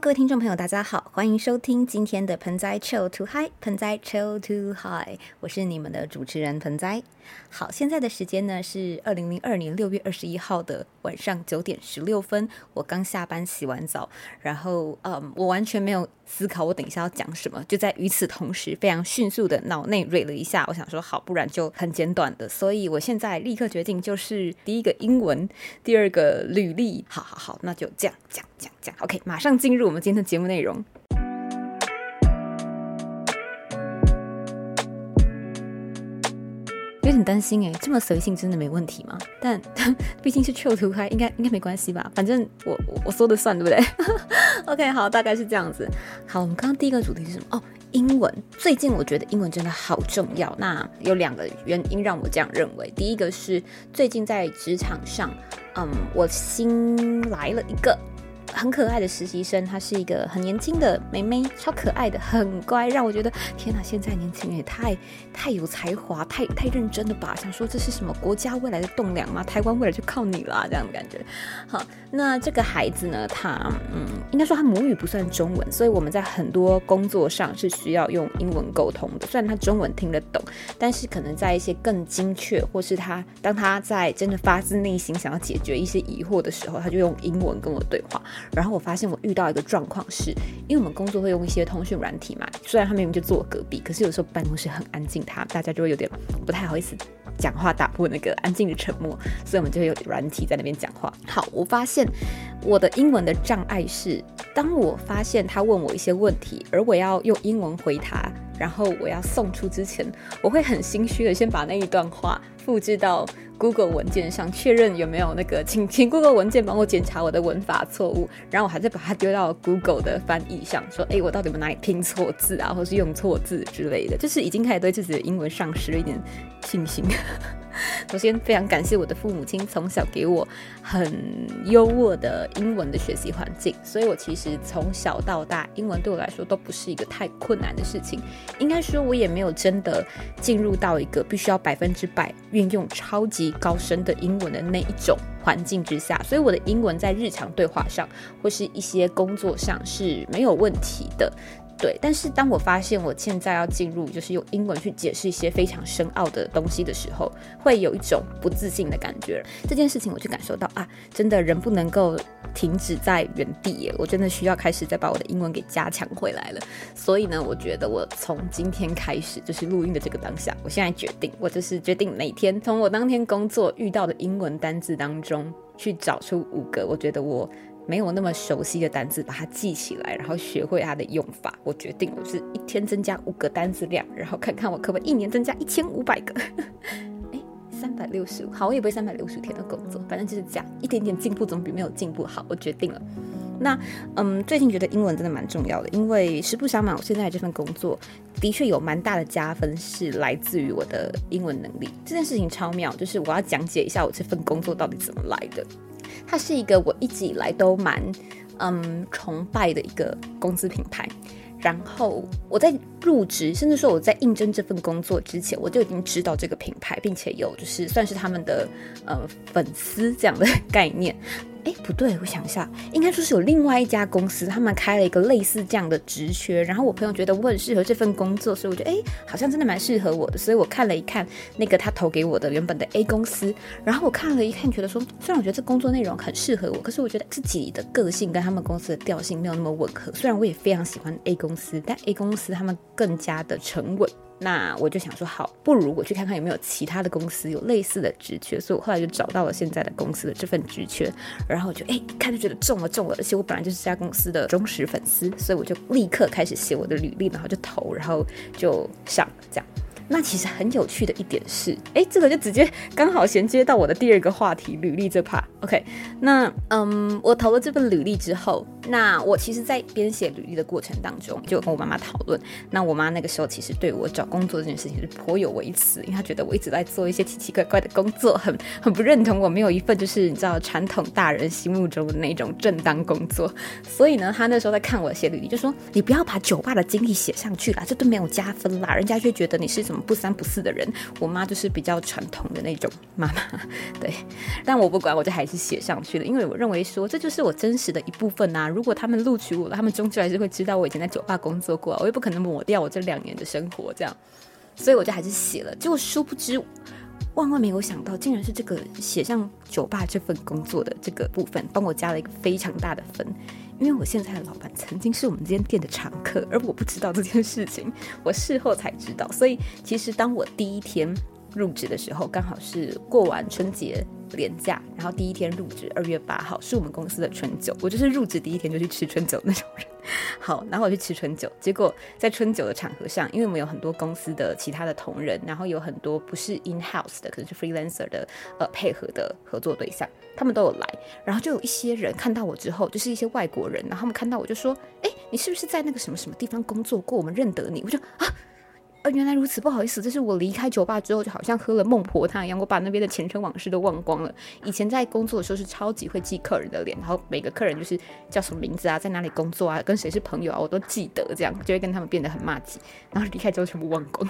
各位听众朋友，大家好，欢迎收听今天的盆栽 Chill Too High，盆栽 Chill to High，我是你们的主持人盆栽。好，现在的时间呢是二零零二年六月二十一号的晚上九点十六分，我刚下班洗完澡，然后嗯，我完全没有思考我等一下要讲什么，就在与此同时，非常迅速的脑内蕊了一下，我想说好，不然就很简短的，所以我现在立刻决定，就是第一个英文，第二个履历，好好好，那就这样讲讲讲，OK，马上进入我们今天的节目内容。担心哎，这么随性真的没问题吗？但 毕竟是秀图开，应该应该没关系吧？反正我我说的算，对不对？OK，好，大概是这样子。好，我们刚刚第一个主题是什么？哦，英文。最近我觉得英文真的好重要。那有两个原因让我这样认为。第一个是最近在职场上，嗯，我新来了一个。很可爱的实习生，她是一个很年轻的妹妹，超可爱的，很乖，让我觉得天哪，现在年轻人也太太有才华，太太认真了吧？想说这是什么国家未来的栋梁吗？台湾未来就靠你啦，这样的感觉。好，那这个孩子呢，他嗯，应该说他母语不算中文，所以我们在很多工作上是需要用英文沟通的。虽然他中文听得懂，但是可能在一些更精确，或是他当他在真的发自内心想要解决一些疑惑的时候，他就用英文跟我对话。然后我发现我遇到一个状况是，因为我们工作会用一些通讯软体嘛，虽然他明明就坐我隔壁，可是有时候办公室很安静，他大家就会有点不太好意思讲话，打破那个安静的沉默，所以我们就会有软体在那边讲话。好，我发现我的英文的障碍是，当我发现他问我一些问题，而我要用英文回答，然后我要送出之前，我会很心虚的先把那一段话复制到。Google 文件上确认有没有那个，请请 Google 文件帮我检查我的文法错误，然后我还在把它丢到 Google 的翻译上，说，哎，我到底有哪里拼错字啊，或是用错字之类的，就是已经开始对自己的英文丧失了一点信心。首先，非常感谢我的父母亲从小给我很优渥的英文的学习环境，所以我其实从小到大，英文对我来说都不是一个太困难的事情。应该说，我也没有真的进入到一个必须要百分之百运用超级高深的英文的那一种环境之下，所以我的英文在日常对话上或是一些工作上是没有问题的。对，但是当我发现我现在要进入，就是用英文去解释一些非常深奥的东西的时候，会有一种不自信的感觉。这件事情我就感受到啊，真的人不能够停止在原地耶，我真的需要开始再把我的英文给加强回来了。所以呢，我觉得我从今天开始，就是录音的这个当下，我现在决定，我就是决定每天从我当天工作遇到的英文单字当中去找出五个，我觉得我。没有那么熟悉的单词，把它记起来，然后学会它的用法。我决定，我是一天增加五个单词量，然后看看我可不可以一年增加一千五百个。哎，三百六十五，好，我也不会三百六十天的工作，反正就是这样，一点点进步总比没有进步好。我决定了。那，嗯，最近觉得英文真的蛮重要的，因为实不相瞒，我现在这份工作的确有蛮大的加分，是来自于我的英文能力。这件事情超妙，就是我要讲解一下我这份工作到底怎么来的。它是一个我一直以来都蛮嗯崇拜的一个公司品牌，然后我在入职，甚至说我在应征这份工作之前，我就已经知道这个品牌，并且有就是算是他们的呃粉丝这样的概念。哎，不对，我想一下，应该说是有另外一家公司，他们开了一个类似这样的职缺，然后我朋友觉得我很适合这份工作，所以我觉得哎，好像真的蛮适合我的，所以我看了一看那个他投给我的原本的 A 公司，然后我看了一看，觉得说虽然我觉得这工作内容很适合我，可是我觉得自己的个性跟他们公司的调性没有那么吻合。虽然我也非常喜欢 A 公司，但 A 公司他们更加的沉稳。那我就想说，好，不如我去看看有没有其他的公司有类似的职缺，所以我后来就找到了现在的公司的这份职缺，然后我就哎，看就觉得中了中了，而且我本来就是这家公司的忠实粉丝，所以我就立刻开始写我的履历，然后就投，然后就上这样。那其实很有趣的一点是，哎，这个就直接刚好衔接到我的第二个话题——履历这 part。OK，那嗯，我投了这份履历之后，那我其实，在编写履历的过程当中，就跟我妈妈讨论。那我妈那个时候其实对我找工作这件事情是颇有微词，因为她觉得我一直在做一些奇奇怪怪的工作，很 很不认同我没有一份就是你知道传统大人心目中的那种正当工作。所以呢，她那时候在看我写履历，就说：“你不要把酒吧的经历写上去了，这都没有加分啦，人家就觉得你是什么不三不四的人。”我妈就是比较传统的那种妈妈，对。但我不管，我就还是。写上去了，因为我认为说这就是我真实的一部分啊。如果他们录取我了，他们终究还是会知道我以前在酒吧工作过，我也不可能抹掉我这两年的生活这样。所以我就还是写了，结果殊不知，万万没有想到，竟然是这个写上酒吧这份工作的这个部分，帮我加了一个非常大的分。因为我现在的老板曾经是我们这间店的常客，而我不知道这件事情，我事后才知道。所以其实当我第一天入职的时候，刚好是过完春节。廉假，然后第一天入职，二月八号是我们公司的春酒，我就是入职第一天就去吃春酒那种人。好，然后我去吃春酒，结果在春酒的场合上，因为我们有很多公司的其他的同仁，然后有很多不是 in house 的，可能是 freelancer 的呃配合的合作对象，他们都有来，然后就有一些人看到我之后，就是一些外国人，然后他们看到我就说，哎，你是不是在那个什么什么地方工作过？我们认得你，我就啊。呃，原来如此，不好意思，这是我离开酒吧之后，就好像喝了孟婆汤一样，我把那边的前尘往事都忘光了。以前在工作的时候是超级会记客人的脸，然后每个客人就是叫什么名字啊，在哪里工作啊，跟谁是朋友啊，我都记得，这样就会跟他们变得很骂街。然后离开之后全部忘光，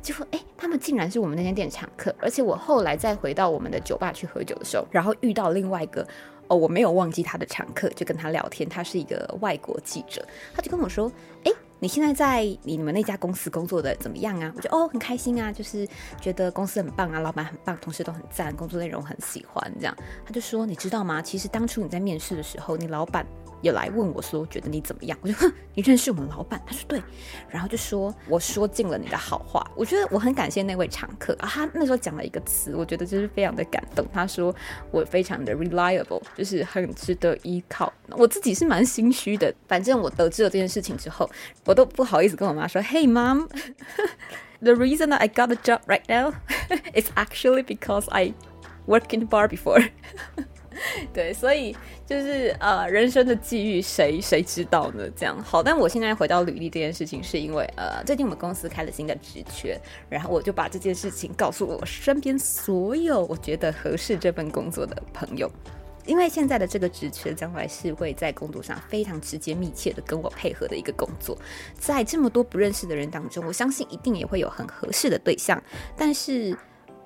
结果哎，他们竟然是我们那间店常客，而且我后来再回到我们的酒吧去喝酒的时候，然后遇到另外一个哦，我没有忘记他的常客，就跟他聊天，他是一个外国记者，他就跟我说，哎。你现在在你们那家公司工作的怎么样啊？我觉得哦很开心啊，就是觉得公司很棒啊，老板很棒，同事都很赞，工作内容很喜欢这样。他就说，你知道吗？其实当初你在面试的时候，你老板。也来问我说，觉得你怎么样？我就哼，你认识我们老板？他说对，然后就说我说尽了你的好话。我觉得我很感谢那位常客啊，他那时候讲了一个词，我觉得就是非常的感动。他说我非常的 reliable，就是很值得依靠。我自己是蛮心虚的，反正我得知了这件事情之后，我都不好意思跟我妈说，Hey mom，the reason that I got a job right now is actually because I worked in the bar before。对，所以就是呃，人生的际遇，谁谁知道呢？这样好，但我现在回到履历这件事情，是因为呃，最近我们公司开了新的职缺，然后我就把这件事情告诉我身边所有我觉得合适这份工作的朋友，因为现在的这个职缺将来是会在工作上非常直接密切的跟我配合的一个工作，在这么多不认识的人当中，我相信一定也会有很合适的对象，但是。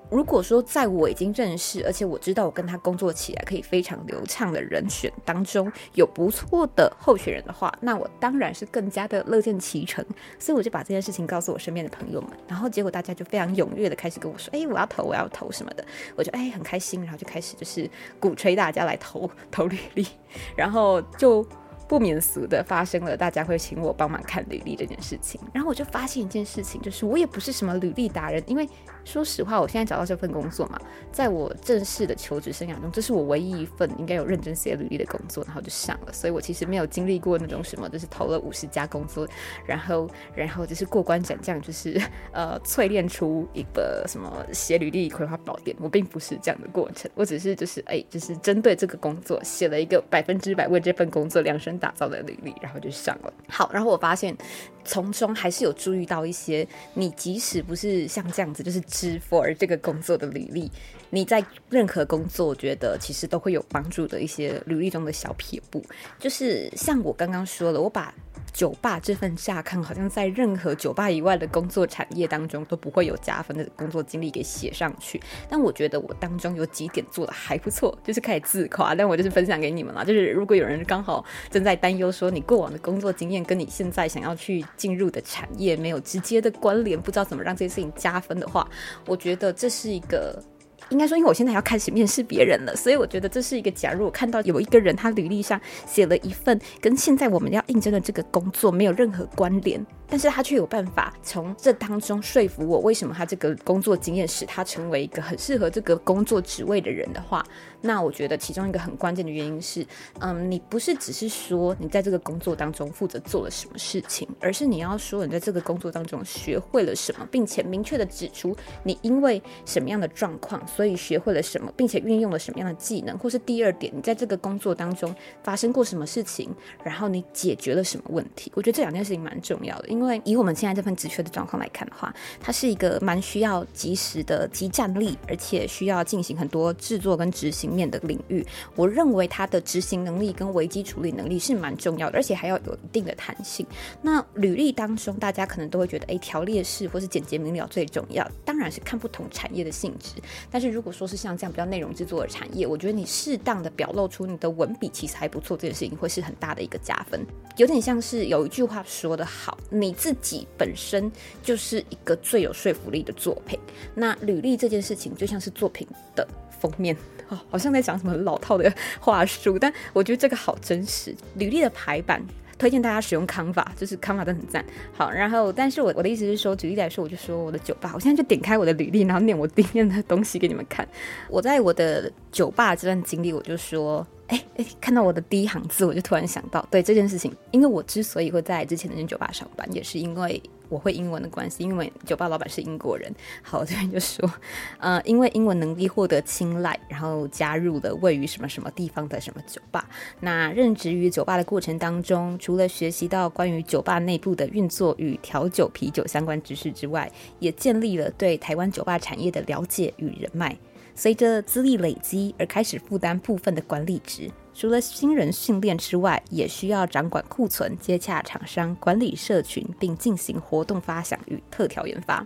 如果说在我已经认识，而且我知道我跟他工作起来可以非常流畅的人选当中有不错的候选人的话，那我当然是更加的乐见其成。所以我就把这件事情告诉我身边的朋友们，然后结果大家就非常踊跃的开始跟我说：“哎，我要投，我要投什么的。”我就哎很开心，然后就开始就是鼓吹大家来投投履历，然后就。不免俗的发生了，大家会请我帮忙看履历这件事情。然后我就发现一件事情，就是我也不是什么履历达人，因为说实话，我现在找到这份工作嘛，在我正式的求职生涯中，这是我唯一一份应该有认真写履历的工作，然后就上了。所以我其实没有经历过那种什么，就是投了五十家工作，然后然后就是过关斩将，就是呃淬炼出一个什么写履历葵花宝典。我并不是这样的过程，我只是就是哎，就是针对这个工作写了一个百分之百为这份工作量身。打造的履历，然后就上了。好，然后我发现从中还是有注意到一些，你即使不是像这样子，就是支付而这个工作的履历，你在任何工作，我觉得其实都会有帮助的一些履历中的小撇步，就是像我刚刚说的，我把。酒吧这份下看，好像在任何酒吧以外的工作产业当中都不会有加分的工作经历给写上去。但我觉得我当中有几点做的还不错，就是开始自夸。但我就是分享给你们了，就是如果有人刚好正在担忧说你过往的工作经验跟你现在想要去进入的产业没有直接的关联，不知道怎么让这件事情加分的话，我觉得这是一个。应该说，因为我现在要开始面试别人了，所以我觉得这是一个。假如我看到有一个人，他履历上写了一份跟现在我们要应征的这个工作没有任何关联。但是他却有办法从这当中说服我，为什么他这个工作经验使他成为一个很适合这个工作职位的人的话，那我觉得其中一个很关键的原因是，嗯，你不是只是说你在这个工作当中负责做了什么事情，而是你要说你在这个工作当中学会了什么，并且明确的指出你因为什么样的状况，所以学会了什么，并且运用了什么样的技能，或是第二点，你在这个工作当中发生过什么事情，然后你解决了什么问题。我觉得这两件事情蛮重要的。因为以我们现在这份职缺的状况来看的话，它是一个蛮需要及时的集战力，而且需要进行很多制作跟执行面的领域。我认为它的执行能力跟危机处理能力是蛮重要的，而且还要有一定的弹性。那履历当中，大家可能都会觉得，哎，条列式或是简洁明了最重要。当然是看不同产业的性质，但是如果说是像这样比较内容制作的产业，我觉得你适当的表露出你的文笔其实还不错，这件事情会是很大的一个加分。有点像是有一句话说的好，你你自己本身就是一个最有说服力的作品。那履历这件事情就像是作品的封面，哦，好像在讲什么老套的话术，但我觉得这个好真实。履历的排版。推荐大家使用康法，就是康法都很赞。好，然后，但是我我的意思是说，举例来说，我就说我的酒吧，我现在就点开我的履历，然后念我里面的东西给你们看。我在我的酒吧这段经历，我就说，哎哎，看到我的第一行字，我就突然想到，对这件事情，因为我之所以会在之前那间酒吧上班，也是因为。我会英文的关系，因为酒吧老板是英国人。好，这边就说，呃，因为英文能力获得青睐，然后加入了位于什么什么地方的什么酒吧。那任职于酒吧的过程当中，除了学习到关于酒吧内部的运作与调酒、啤酒相关知识之外，也建立了对台湾酒吧产业的了解与人脉。随着资历累积，而开始负担部分的管理职。除了新人训练之外，也需要掌管库存、接洽厂商、管理社群，并进行活动发想与特调研发。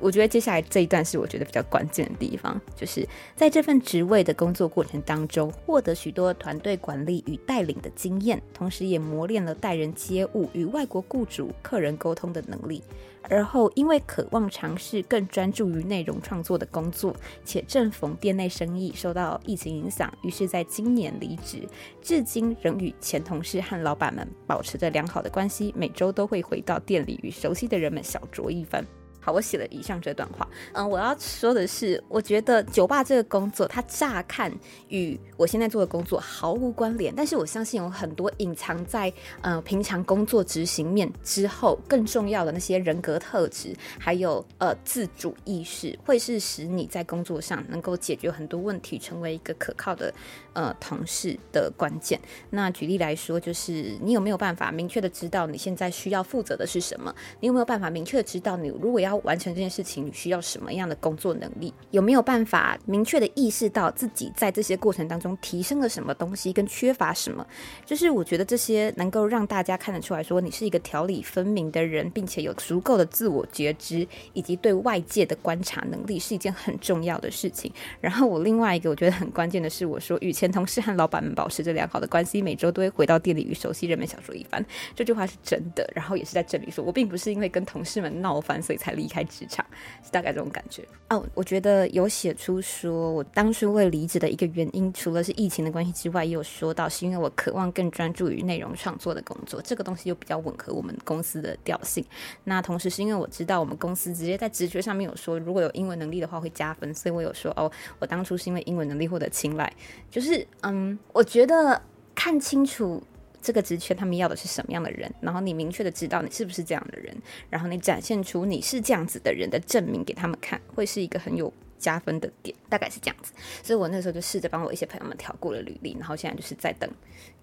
我觉得接下来这一段是我觉得比较关键的地方，就是在这份职位的工作过程当中，获得许多团队管理与带领的经验，同时也磨练了待人接物与外国雇主、客人沟通的能力。而后，因为渴望尝试更专注于内容创作的工作，且正逢店内生意受到疫情影响，于是在今年离职。至今仍与前同事和老板们保持着良好的关系，每周都会回到店里与熟悉的人们小酌一番。好，我写了以上这段话。嗯，我要说的是，我觉得酒吧这个工作，它乍看与我现在做的工作毫无关联，但是我相信有很多隐藏在呃平常工作执行面之后更重要的那些人格特质，还有呃自主意识，会是使你在工作上能够解决很多问题，成为一个可靠的呃同事的关键。那举例来说，就是你有没有办法明确的知道你现在需要负责的是什么？你有没有办法明确的知道你如果要完成这件事情，你需要什么样的工作能力？有没有办法明确的意识到自己在这些过程当中提升了什么东西，跟缺乏什么？就是我觉得这些能够让大家看得出来说你是一个条理分明的人，并且有足够的自我觉知以及对外界的观察能力，是一件很重要的事情。然后我另外一个我觉得很关键的是，我说与前同事和老板们保持着良好的关系，每周都会回到店里与熟悉人们小说一番。这句话是真的，然后也是在这里说，我并不是因为跟同事们闹翻所以才离。离开职场是大概这种感觉哦。我觉得有写出说我当初会离职的一个原因，除了是疫情的关系之外，也有说到是因为我渴望更专注于内容创作的工作。这个东西又比较吻合我们公司的调性。那同时是因为我知道我们公司直接在直觉上面有说，如果有英文能力的话会加分，所以我有说哦，我当初是因为英文能力获得青睐。就是嗯，我觉得看清楚。这个职缺他们要的是什么样的人？然后你明确的知道你是不是这样的人，然后你展现出你是这样子的人的证明给他们看，会是一个很有加分的点，大概是这样子。所以我那时候就试着帮我一些朋友们调过了履历，然后现在就是在等，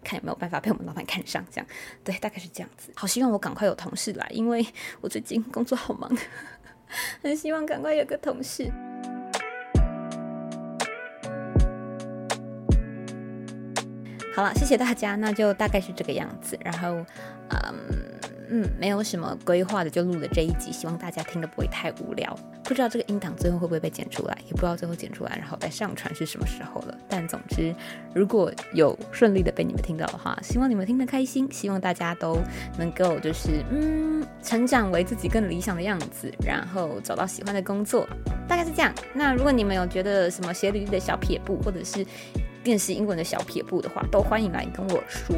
看有没有办法被我们老板看上。这样，对，大概是这样子。好希望我赶快有同事来，因为我最近工作好忙，很希望赶快有个同事。好了，谢谢大家，那就大概是这个样子。然后，嗯嗯，没有什么规划的就录了这一集，希望大家听的不会太无聊。不知道这个音档最后会不会被剪出来，也不知道最后剪出来然后再上传是什么时候了。但总之，如果有顺利的被你们听到的话，希望你们听得开心，希望大家都能够就是嗯，成长为自己更理想的样子，然后找到喜欢的工作，大概是这样。那如果你们有觉得什么写履的小撇步，或者是电视英文的小撇步的话，都欢迎来跟我说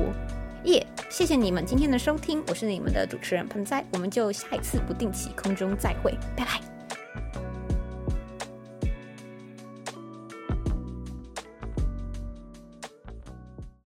耶！谢谢你们今天的收听，我是你们的主持人盆栽，我们就下一次不定期空中再会，拜拜。